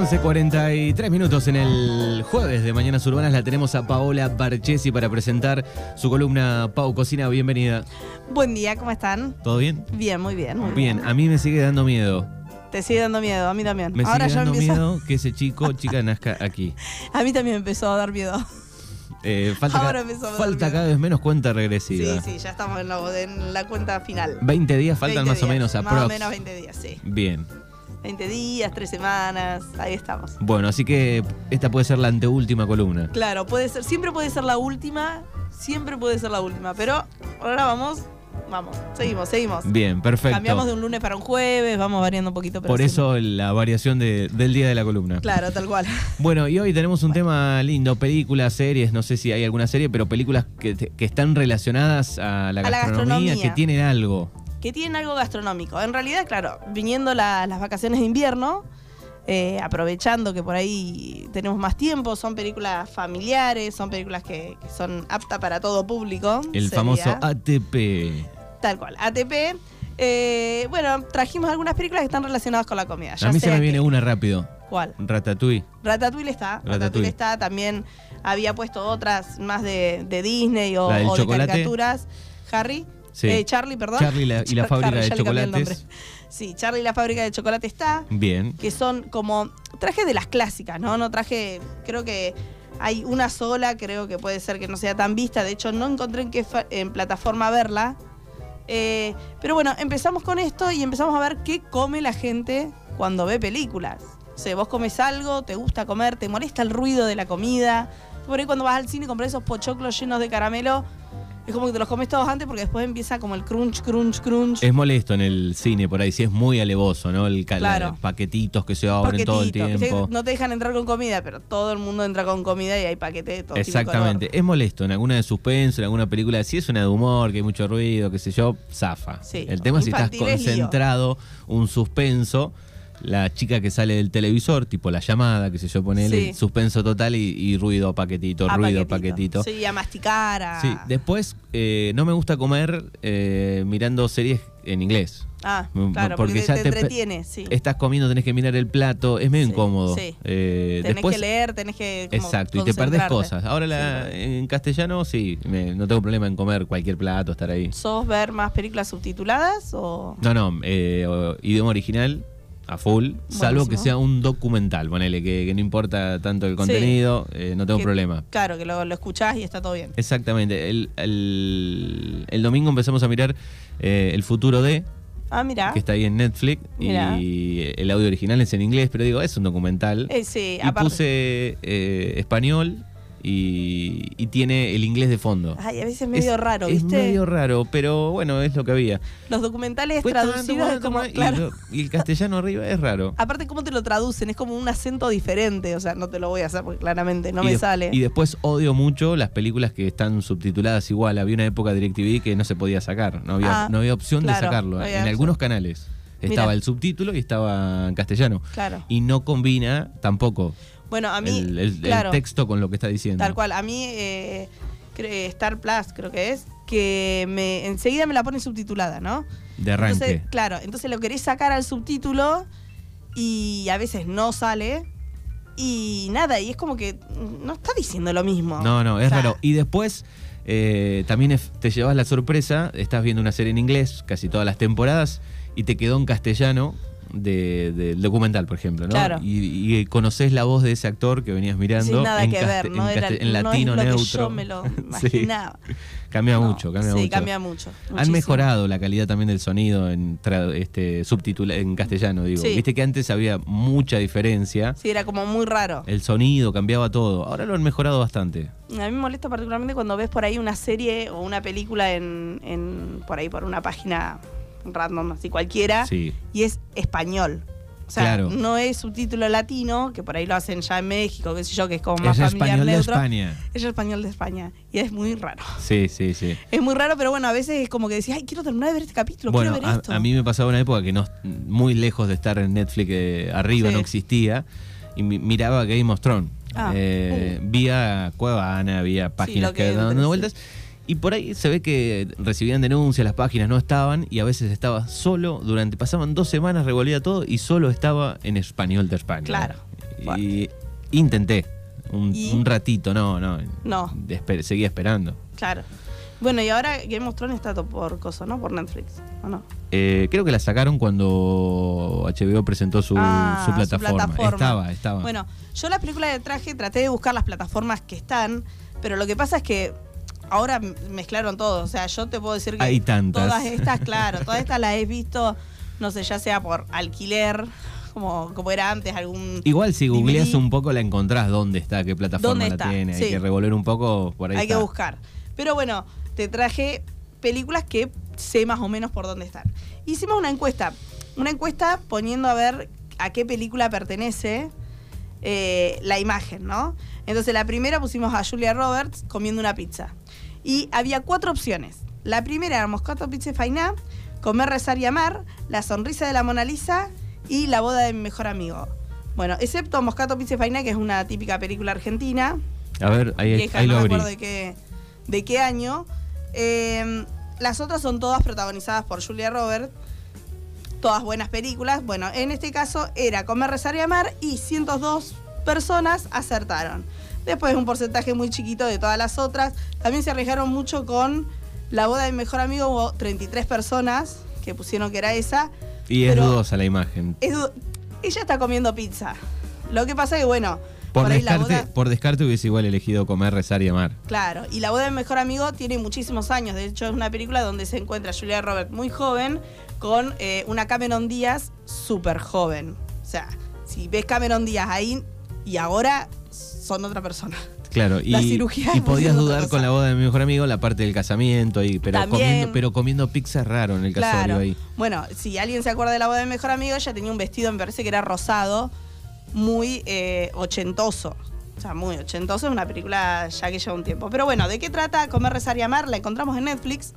11.43 minutos en el jueves de Mañanas Urbanas la tenemos a Paola Barchesi para presentar su columna Pau Cocina. Bienvenida. Buen día, ¿cómo están? ¿Todo bien? Bien, muy bien. Muy bien, a mí me sigue dando miedo. Te sigue dando miedo, a mí también. Me sigue dando miedo que ese chico, chica, nazca aquí. a mí también me empezó a dar miedo. Eh, falta Ahora falta cada vez menos cuenta regresiva. Sí, sí, ya estamos en la, cuenta final. 20 días faltan más o menos a Más o menos 20 días, sí. Bien. 20 días, 3 semanas, ahí estamos. Bueno, así que esta puede ser la anteúltima columna. Claro, puede ser, siempre puede ser la última, siempre puede ser la última, pero ahora vamos vamos, seguimos, seguimos. Bien, perfecto. Cambiamos de un lunes para un jueves, vamos variando un poquito. Por eso la variación del día de la columna. Claro, tal cual. Bueno, y hoy tenemos un tema lindo, películas, series, no sé si hay alguna serie, pero películas que, están relacionadas a la, gastronomía, que tienen algo que tienen algo gastronómico. En realidad, claro, viniendo las vacaciones de invierno, eh, aprovechando que por ahí tenemos más tiempo, son películas familiares, son películas que, son aptas para todo público. El famoso ATP. Tal cual, ATP. Eh, bueno, trajimos algunas películas que están relacionadas con la comida. a mí se me viene una rápido. ¿Cuál? Ratatouille. Ratatouille está. Ratatouille, está. También había puesto otras más de, Disney o, o de caricaturas. Harry. Eh, Charlie, perdón. Charlie y la fábrica de chocolates. Sí, Charlie y la fábrica de chocolate está. Bien. Que son como traje de las clásicas, ¿no? No traje, creo que hay una sola, creo que puede ser que no sea tan vista. De hecho, no encontré en qué en plataforma verla. Eh, pero bueno, empezamos con esto y empezamos a ver qué come la gente cuando ve películas. O sea, vos comes algo, te gusta comer, te molesta el ruido de la comida. Por ahí cuando vas al cine y compras esos pochoclos llenos de caramelo, es como que te los comes todos antes porque después empieza como el crunch, crunch, crunch. Es molesto en el cine por ahí, sí es muy alevoso, ¿no? El claro. paquetitos que se abren todo el tiempo. No te dejan entrar con comida, pero todo el mundo entra con comida y hay paquete de todo Exactamente. es molesto en alguna de suspenso, en alguna película, si es una de humor, que hay mucho ruido, qué sé yo, zafa. el tema es si estás concentrado, un suspenso la chica que sale del televisor, tipo la llamada, que se yo, ponele suspenso total y, ruido paquetito, ruido paquetito. Sí, a masticar. A... Sí, después eh, no me gusta comer eh, mirando series en inglés. Ah, claro, porque, ya te, entretiene, sí. Estás comiendo, tenés que mirar el plato, es medio incómodo. Sí. Eh, tenés que leer, tenés que. exacto, y te perdés cosas. Ahora en castellano, sí, no tengo problema en comer cualquier plato, estar ahí. ¿Sos ver más películas subtituladas o.? No, no, idioma original a full, salvo que sea un documental, ponele, que, no importa tanto el contenido, eh, no tengo problema. Claro, que lo, lo, escuchás y está todo bien. Exactamente. El, el, domingo empezamos a mirar eh, El futuro de. Ah. Que está ahí en Netflix. Y el audio original es en inglés, pero digo, es un documental. Eh, sí, y puse español y, tiene el inglés de fondo. Ay, a veces es medio raro, ¿viste? Es medio raro, pero bueno, es lo que había. Los documentales traducidos es como, claro. y, el castellano arriba es raro. Aparte, ¿cómo te lo traducen? Es como un acento diferente, o sea, no te lo voy a hacer porque claramente no me sale. Y después odio mucho las películas que están subtituladas igual. Había una época de DirecTV que no se podía sacar, no había, ah, no había opción de sacarlo. en algunos canales estaba el subtítulo y estaba en castellano. Claro. Y no combina tampoco. Bueno, a mí. El, texto con lo que está diciendo. Tal cual. A mí, eh, Star Plus, creo que es, que me enseguida me la pone subtitulada, ¿no? De arranque. claro, entonces lo querés sacar al subtítulo y a veces no sale. Y nada, y es como que no está diciendo lo mismo. No, no, es raro. Y después. Eh, también te llevas la sorpresa, estás viendo una serie en inglés casi todas las temporadas y te quedó en castellano del documental, por ejemplo, ¿no? Claro. Y, y, conoces la voz de ese actor que venías mirando. Sin nada que ver, ¿no? En, latino no es lo neutro. Que yo me lo imaginaba. Cambia mucho, cambia sí, mucho. cambia mucho. Han mejorado la calidad también del sonido en este subtitula en castellano, digo. Viste que antes había mucha diferencia. Sí, era como muy raro. El sonido cambiaba todo. Ahora lo han mejorado bastante. A mí me molesta particularmente cuando ves por ahí una serie o una película en, en por ahí por una página random, así cualquiera, y es español. O sea, no es subtítulo latino, que por ahí lo hacen ya en México, qué sé yo, que es como más es familiar español neutro. de España. Es español de España. Y es muy raro. Sí, sí, sí. Es muy raro, pero bueno, a veces es como que decís, ay, quiero terminar de ver este capítulo, bueno, quiero ver esto. A mí me pasaba una época que no, muy lejos de estar en Netflix eh, arriba, no existía, y miraba Game of Thrones. Ah, eh, uh. Vía Cuevana, vía páginas que, que dando vueltas. Y por ahí se ve que recibían denuncias, las páginas no estaban y a veces estaba solo, durante, pasaban dos semanas, revolvía todo y solo estaba en español de España. Claro. Y intenté. Un, ratito, no, no. No. seguía esperando. Claro. Bueno, y ahora Game of Thrones está por cosa, ¿no? Por Netflix, ¿o no? Eh, creo que la sacaron cuando HBO presentó su, ah, su, plataforma. Estaba, estaba. Bueno, yo la película de traje traté de buscar las plataformas que están, pero lo que pasa es que ahora mezclaron todo. O sea, yo te puedo decir que Hay tantas. todas estas, claro, todas estas las he visto, no sé, ya sea por alquiler como, como era antes, algún. Igual si googleas un poco la encontrás dónde está, qué plataforma la tiene. Hay que revolver un poco por ahí. Hay que buscar. Pero bueno, te traje películas que sé más o menos por dónde están. Hicimos una encuesta. Una encuesta poniendo a ver a qué película pertenece eh, la imagen, ¿no? Entonces la primera pusimos a Julia Roberts comiendo una pizza. Y había cuatro opciones. La primera era Moscato Pizza Fainá, Comer, Rezar y Amar, La Sonrisa de la Mona Lisa y La boda de mi mejor amigo. Bueno, excepto Moscato Pizza Faina, que es una típica película argentina. A ver, ahí, ahí no me acuerdo de qué, de qué año. Eh, las otras son todas protagonizadas por Julia Roberts. Todas buenas películas. Bueno, en este caso era Comer, Rezar y Amar y 102 personas acertaron. Después un porcentaje muy chiquito de todas las otras. También se arriesgaron mucho con La boda de mi mejor amigo. Hubo 33 personas que pusieron que era esa. Y es dudosa la imagen. ella está comiendo pizza. Lo que pasa es que, bueno, por, descarte, por descarte hubiese igual elegido comer, rezar y amar. Claro, y La boda del mejor amigo tiene muchísimos años. De hecho, es una película donde se encuentra Julia Roberts muy joven con eh, una Cameron Díaz súper joven. O sea, si ves Cameron Díaz ahí y ahora son otra persona. Claro, y, y podías dudar con la boda de mi mejor amigo la parte del casamiento, y, pero, comiendo, pero comiendo pizza raro en el casorio ahí. Bueno, si alguien se acuerda de la boda de mi mejor amigo, ella tenía un vestido, me parece que era rosado, muy eh, ochentoso. O sea, muy ochentoso, es una película ya que lleva un tiempo. Pero bueno, ¿de qué trata Comer, Rezar y Amar? La encontramos en Netflix,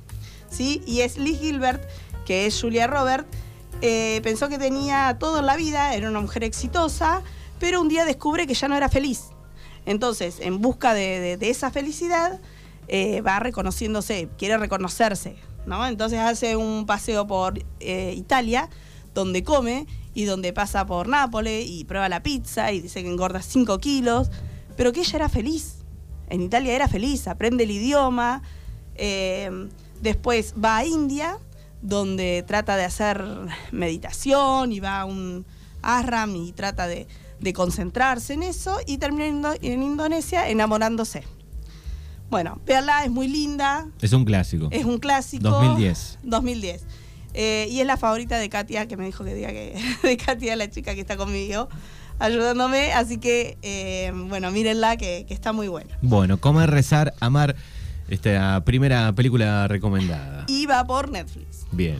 ¿sí? Y es Liz Gilbert, que es Julia Robert. Eh, pensó que tenía todo en la vida, era una mujer exitosa, pero un día descubre que ya no era feliz. Entonces, en busca de, esa felicidad, eh, va reconociéndose, quiere reconocerse, ¿no? Entonces hace un paseo por eh, Italia, donde come y donde pasa por Nápoles y prueba la pizza y dice que engorda 5 kilos, pero que ella era feliz. En Italia era feliz, aprende el idioma. Eh, después va a India, donde trata de hacer meditación y va a un ashram y trata de de concentrarse en eso y termina en Indonesia enamorándose. Bueno, véanla, es muy linda. Es un clásico. Es un clásico. 2010. 2010. Eh, y es la favorita de Katia, que me dijo que diga que de Katia, la chica que está conmigo, ayudándome. Así que, eh, bueno, mírenla, que, que, está muy buena. Bueno, Comer, Rezar, Amar, esta primera película recomendada. Y va por Netflix. Bien.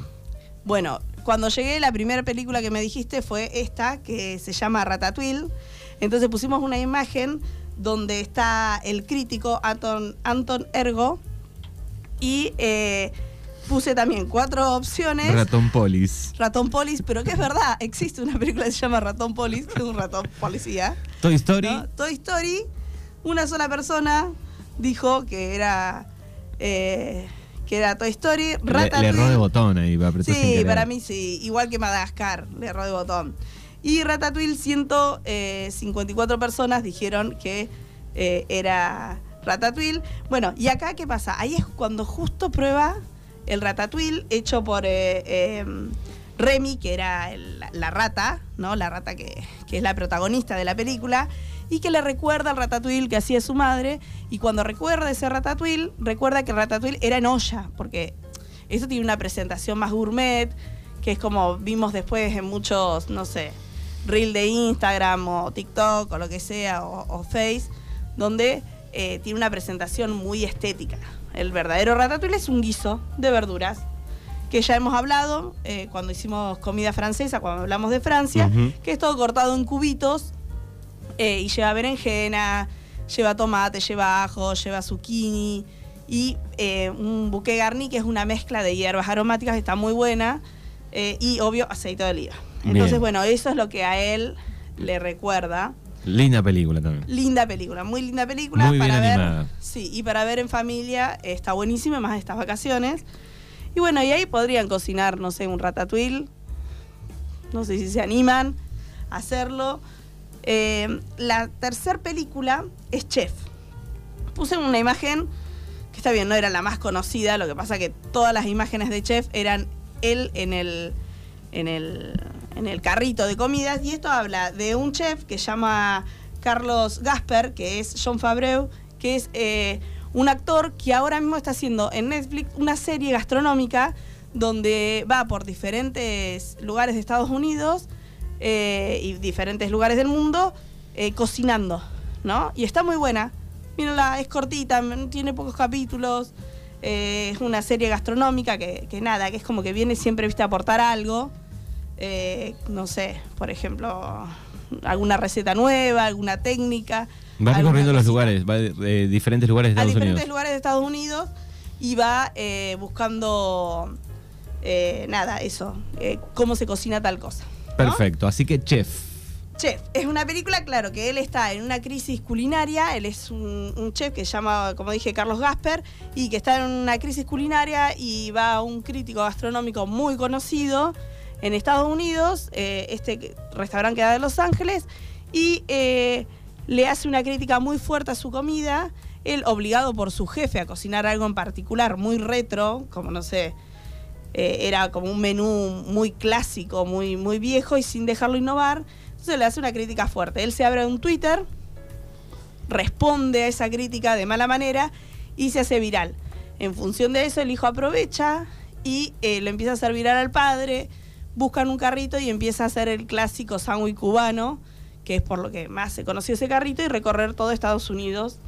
Bueno, cuando llegué, la primera película que me dijiste fue esta, que se llama Ratatouille. Entonces pusimos una imagen donde está el crítico Anton, Anton Ergo y eh, puse también cuatro opciones. Ratón Polis. Ratón Polis, pero que es verdad, existe una película que se llama Ratón Polis, que es un ratón policía. Toy Story. Toy Story, una sola persona dijo que era... Eh, que era Toy Story. Ratatouille. Le, erró de botón ahí, va a Sí, para mí sí. Igual que Madagascar, le erró de botón. Y Ratatouille, 154 personas dijeron que eh, era Ratatouille. Bueno, y acá, ¿qué pasa? Ahí es cuando justo prueba el Ratatouille hecho por eh, em, Remy, que era la rata, ¿no? La rata que, es la protagonista de la película y que le recuerda al ratatouille que hacía su madre. Y cuando recuerda ese ratatouille, recuerda que el ratatouille era en olla, porque eso tiene una presentación más gourmet, que es como vimos después en muchos, no sé, reel de Instagram o TikTok o lo que sea, o, Face, donde eh, tiene una presentación muy estética. El verdadero ratatouille es un guiso de verduras que ya hemos hablado eh, cuando hicimos comida francesa, cuando hablamos de Francia, que es todo cortado en cubitos eh, y lleva berenjena, lleva tomate, lleva ajo, lleva zucchini y eh, un buque garni que es una mezcla de hierbas aromáticas, está muy buena, eh, y obvio aceite de oliva. Entonces, bueno, eso es lo que a él le recuerda. Linda película también. Linda película, muy linda película. Muy para bien ver, Sí, y para ver en familia está buenísima, más estas vacaciones. Y bueno, y ahí podrían cocinar, no sé, un ratatouille. No sé si se animan a hacerlo. Eh, la tercera película es Chef. Puse una imagen que está bien, no era la más conocida, lo que pasa que todas las imágenes de Chef eran él en el, en el, en el carrito de comidas y esto habla de un chef que se llama Carlos Gasper, que es John Fabreu, que es eh, un actor que ahora mismo está haciendo en Netflix una serie gastronómica donde va por diferentes lugares de Estados Unidos eh, y diferentes lugares del mundo eh, cocinando, ¿no? Y está muy buena. Mírenla, es cortita, tiene pocos capítulos. es una serie gastronómica que, nada, que es como que viene siempre a aportar algo. no sé, por ejemplo, alguna receta nueva, alguna técnica. Va recorriendo los lugares, va de, diferentes lugares de Estados Unidos. A diferentes lugares de Estados Unidos y va eh, buscando, eh, nada, eso, eh, cómo se cocina tal cosa. Perfecto, así que Chef. Chef, es una película, claro, que él está en una crisis culinaria, él es un, chef que se llama, como dije, Carlos Gasper, y que está en una crisis culinaria y va a un crítico gastronómico muy conocido en Estados Unidos, este restaurante queda de Los Ángeles, y le hace una crítica muy fuerte a su comida, él obligado por su jefe a cocinar algo en particular muy retro, como no sé, eh, era como un menú muy clásico, muy, muy viejo y sin dejarlo innovar, entonces le hace una crítica fuerte. Él se abre un Twitter, responde a esa crítica de mala manera y se hace viral. En función de eso, el hijo aprovecha y lo empieza a hacer viral al padre buscan un carrito y empieza a hacer el clásico sándwich cubano, que es por lo que más se conoció ese carrito, y recorrer todo Estados Unidos.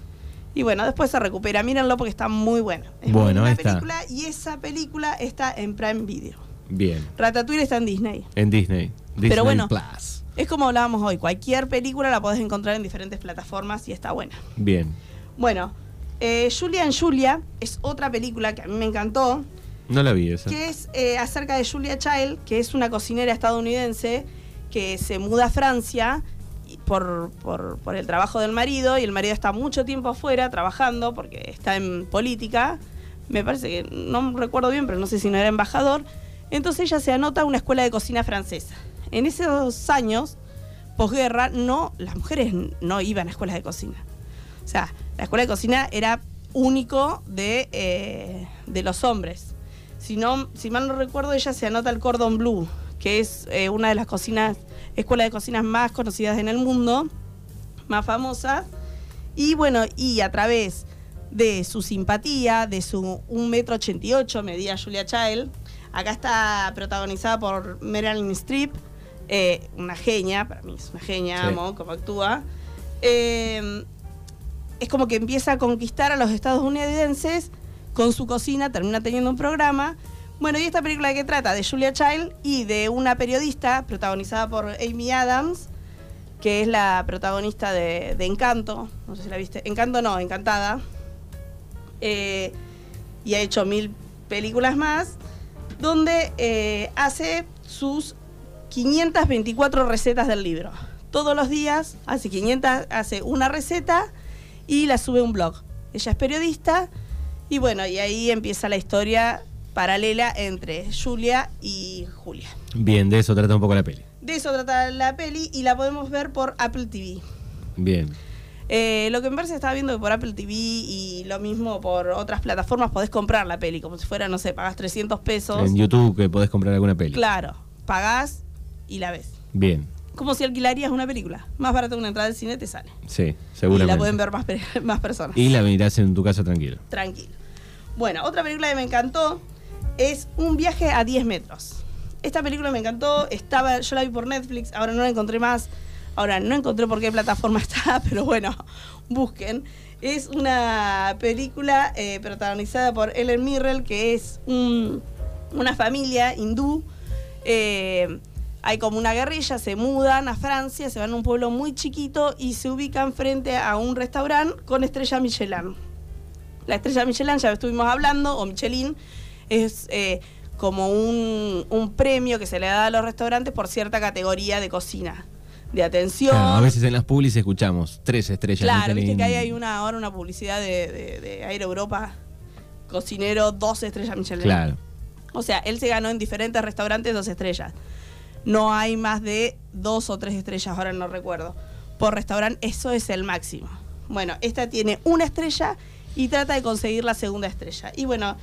Y bueno, después se recupera. Mírenlo porque está muy bueno. Es bueno, una película y esa película está en Prime Video. Bien. Ratatouille está en Disney. En Disney. Disney Pero bueno, es como hablábamos hoy. Cualquier película la podés encontrar en diferentes plataformas y está buena. Bien. Bueno, eh, Julia en Julia es otra película que a mí me encantó. No la vi esa. Que es eh, acerca de Julia Child, que es una cocinera estadounidense que se muda a Francia por, por, el trabajo del marido y el marido está mucho tiempo afuera trabajando porque está en política. Me parece que no recuerdo bien, pero no sé si no era embajador. Entonces ella se anota a una escuela de cocina francesa. En esos años, posguerra, no, las mujeres no iban a escuelas de cocina. O sea, la escuela de cocina era único de, eh, de los hombres. Si, si mal no recuerdo, ella se anota al Cordon Bleu, que es eh, una de las cocinas, escuelas de cocinas más conocidas en el mundo, más famosas. Y bueno, y a través de su simpatía, de su 1,88 m medía Julia Child, acá está protagonizada por Meryl Streep, eh, una genia, para mí es una genia, amo cómo actúa. Eh, es como que empieza a conquistar a los estadounidenses con su cocina, termina teniendo un programa. Bueno, y esta película de trata? De Julia Child y de una periodista protagonizada por Amy Adams, que es la protagonista de, Encanto. No sé si la viste. Encanto no, Encantada. Eh, y ha hecho mil películas más, donde eh, hace sus 524 recetas del libro. Todos los días hace 500, hace una receta y la sube a un blog. Ella es periodista y bueno, y ahí empieza la historia paralela entre Julia y Julia. Bien, de eso trata un poco la peli. De eso trata la peli y la podemos ver por Apple TV. Bien. Eh, lo que me parece estaba viendo que por Apple TV y lo mismo por otras plataformas podés comprar la peli, como si fuera, no sé, pagás 300 pesos. En YouTube que podés comprar alguna peli. Claro, pagás y la ves. Bien. Como si alquilarías una película. Más barato que una entrada al cine te sale. Sí, seguramente. Y la pueden ver más, más personas. Y la mirás en tu casa tranquilo. Tranquilo. Bueno, otra película que me encantó es Un viaje a 10 metros. Esta película me encantó, estaba, yo la vi por Netflix, ahora no la encontré más. Ahora no encontré por qué plataforma está, pero bueno, busquen. Es una película eh, protagonizada por Ellen Mirrell, que es una familia hindú. Eh, hay como una guerrilla, se mudan a Francia, se van a un pueblo muy chiquito y se ubican frente a un restaurante con estrella Michelin. La estrella Michelin, ya estuvimos hablando, o Michelin, es eh, como un, premio que se le da a los restaurantes por cierta categoría de cocina, de atención. a veces en las publicidades escuchamos tres estrellas. Claro, viste que hay, hay una, ahora una publicidad de, de, Aire Europa, cocinero, dos estrellas Michelin. Claro. O sea, él se ganó en diferentes restaurantes dos estrellas. No hay más de dos o tres estrellas, ahora no recuerdo. por restaurante, eso es el máximo. Bueno, esta tiene una estrella y trata de conseguir la segunda estrella. Y bueno,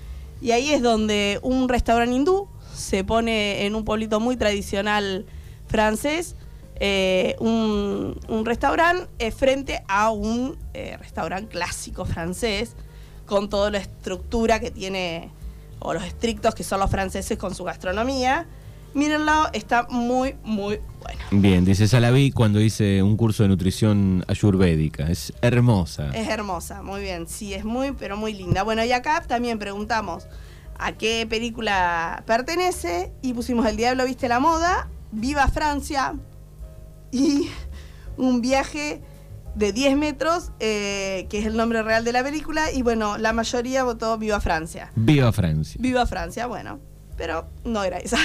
y ahí es donde un restaurante hindú se pone en un pueblito muy tradicional francés, eh, un, restaurante eh, frente a un eh, restaurante clásico francés, con toda la estructura que tiene, o los estrictos que son los franceses con su gastronomía. Mírenlo, está muy, muy bueno. Bien, dice Salaví cuando hice un curso de nutrición ayurvédica. Es hermosa. Es hermosa, muy bien. Sí, es muy, pero muy linda. Bueno, y acá también preguntamos a qué película pertenece y pusimos El Diablo Viste la Moda, Viva Francia y un viaje de 10 metros, eh, que es el nombre real de la película, y bueno, la mayoría votó Viva Francia. Viva Francia. Viva Francia, bueno, pero no era esa.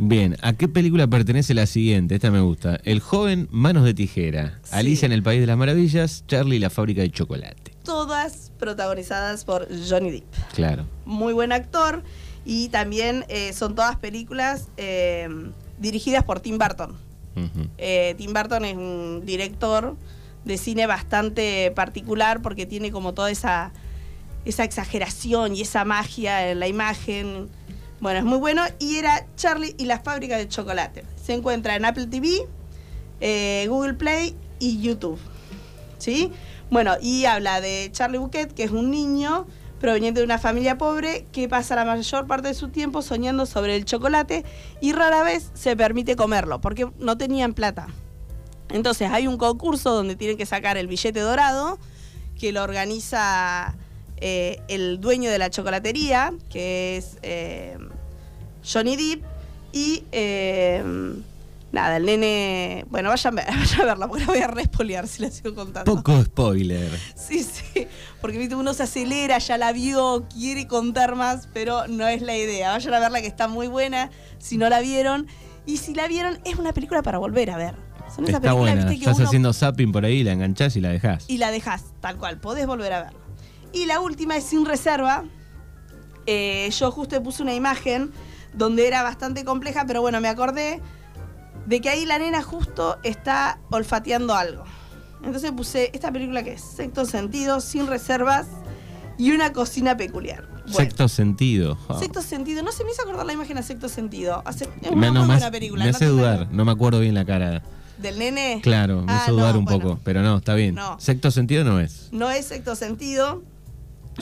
Bien, ¿a qué película pertenece la siguiente? Esta me gusta. El joven Manos de Tijera, Alicia en el País de las Maravillas, Charlie y la fábrica de chocolate. Todas protagonizadas por Johnny Depp. Claro. Muy buen actor y también eh, son todas películas eh, dirigidas por Tim Burton. Eh, Tim Burton es un director de cine bastante particular porque tiene como toda esa, esa exageración y esa magia en la imagen bueno, es muy bueno. Y era Charlie y la fábrica de chocolate. Se encuentra en Apple TV, eh, Google Play y YouTube. ¿Sí? Bueno, y habla de Charlie Bouquet, que es un niño proveniente de una familia pobre que pasa la mayor parte de su tiempo soñando sobre el chocolate y rara vez se permite comerlo porque no tenían plata. Entonces hay un concurso donde tienen que sacar el billete dorado que lo organiza eh, el dueño de la chocolatería, que es eh, Johnny Depp, y eh, nada, el nene. Bueno, vayan, a verla, porque la voy a respolear si la sigo contando. Poco spoiler. Sí, sí, porque ¿viste? uno se acelera, ya la vio, quiere contar más, pero no es la idea. Vayan a verla que está muy buena, si no la vieron. Y si la vieron, es una película para volver a ver. está buena. Estás haciendo zapping por ahí, la enganchás y la dejás. Y la dejás, tal cual, podés volver a verla. Y la última es sin reserva. Eh, yo justo puse una imagen donde era bastante compleja, pero bueno, me acordé de que ahí la nena justo está olfateando algo. Entonces puse esta película que es Sexto Sentido, sin reservas y una cocina peculiar. sexto Sentido. Sexto Sentido. No se me hizo acordar la imagen a Sexto Sentido. es una muy buena película. Me hace dudar, no me acuerdo bien la cara. ¿Del nene? Claro, me hace ah, dudar un poco, pero no, está bien. Sexto Sentido no es. No es Sexto Sentido.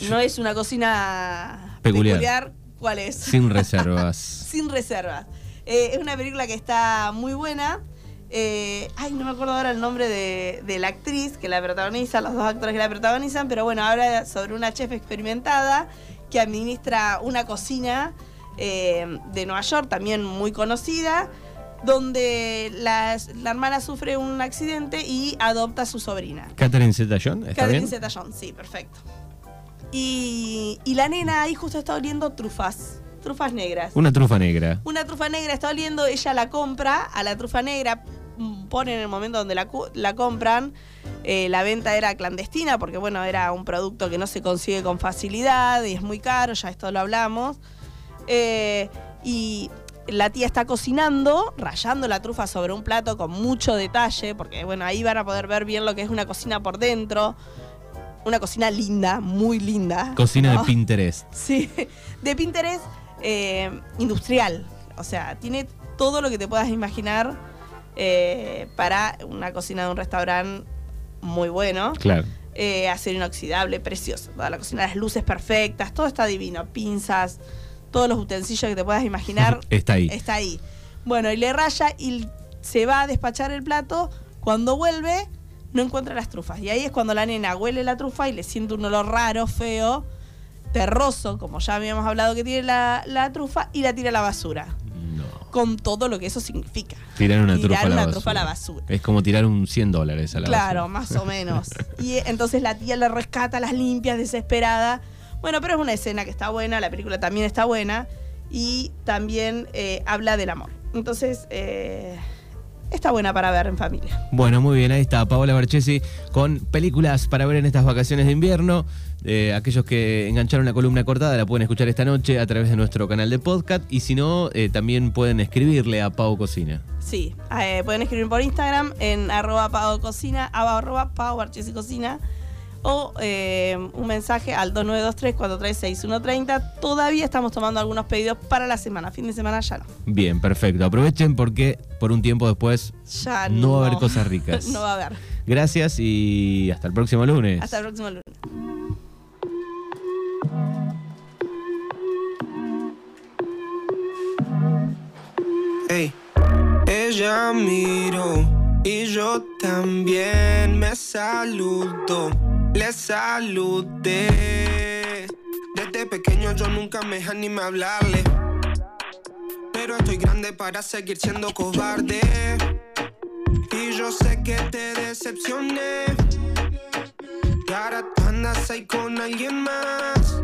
No es una cocina peculiar. ¿Cuál es? Sin reservas. Sin reservas. Eh, es una película que está muy buena. Eh, ay, no me acuerdo ahora el nombre de, la actriz que la protagoniza, los dos actores que la protagonizan, pero bueno, habla sobre una chef experimentada que administra una cocina eh, de Nueva York, también muy conocida, donde la hermana sufre un accidente y adopta a su sobrina. Catherine Zeta-Jones, Catherine Zeta-Jones, sí, perfecto. Y, la nena ahí justo está oliendo trufas. Trufas negras. Una trufa negra. Una trufa negra está oliendo, ella la compra a la trufa negra, mm, pone en el momento donde la, la compran. Eh, la venta era clandestina porque, bueno, era un producto que no se consigue con facilidad y es muy caro, ya esto lo hablamos. Eh, y la tía está cocinando, rayando la trufa sobre un plato con mucho detalle, porque, bueno, ahí van a poder ver bien lo que es una cocina por dentro una cocina linda, muy linda. Cocina de Pinterest. Sí, de Pinterest eh, industrial. O sea, tiene todo lo que te puedas imaginar eh, para una cocina de un restaurante muy bueno. Claro. Eh, acero inoxidable, precioso. Toda la cocina, las luces perfectas, todo está divino. Pinzas, todos los utensilios que te puedas imaginar. está ahí. Está ahí. Bueno, y le raya y se va a despachar el plato. Cuando vuelve, no encuentra las trufas. Y ahí es cuando la nena huele la trufa y le siente un olor raro, feo, terroso, como ya habíamos hablado que tiene la, trufa, y la tira a la basura. No. Con todo lo que eso significa. Tirar una, trufa, a la basura. Es como tirar un 100 dólares a la basura. Claro, más o menos. y entonces la tía le rescata, las limpias, desesperada. Bueno, pero es una escena que está buena, la película también está buena y también eh, habla del amor. Entonces, eh, está buena para ver en familia. Bueno, muy bien, ahí está Paola Barchesi con películas para ver en estas vacaciones de invierno. Eh, aquellos que engancharon la columna cortada la pueden escuchar esta noche a través de nuestro canal de podcast y si no, eh, también pueden escribirle a Pau Cocina. Sí, eh, pueden escribir por Instagram en arroba Pau Cocina, arroba Pau Cocina o un mensaje al 2923-436-130. Todavía estamos tomando algunos pedidos para la semana, fin de semana ya no. Bien, perfecto. Aprovechen porque por un tiempo después ya no va a haber cosas ricas. no va a haber. Gracias y hasta el próximo lunes. Hasta el próximo lunes. ella miró y yo también me saludo, le saludé. Desde pequeño yo nunca me animé a hablarle, pero estoy grande para seguir siendo cobarde. Y yo sé que te decepcioné. Y ahora andas ahí con alguien más.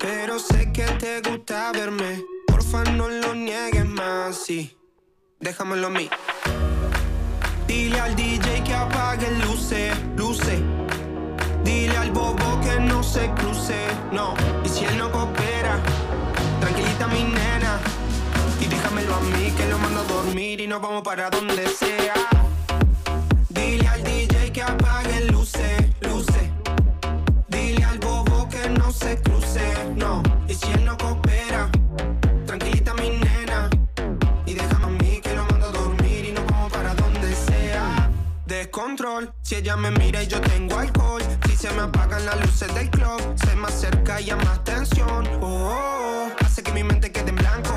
Pero sé que te gusta verme no lo niegues más, sí. Déjamelo a mí. Dile al DJ que apague luces, luces. Dile al bobo que no se cruce, no. Y si él no coopera, tranquilita mi nena. Y déjamelo a mí que lo mando a dormir y nos vamos para donde sea. Dile al DJ que apague luces, luces. Dile al bobo que no se cruce, no. Y si él no coopera, control. Si ella me mira y yo tengo alcohol. Si se me apagan las luces del club, se me acerca y más tensión. Oh, oh, oh, hace que mi mente quede en blanco.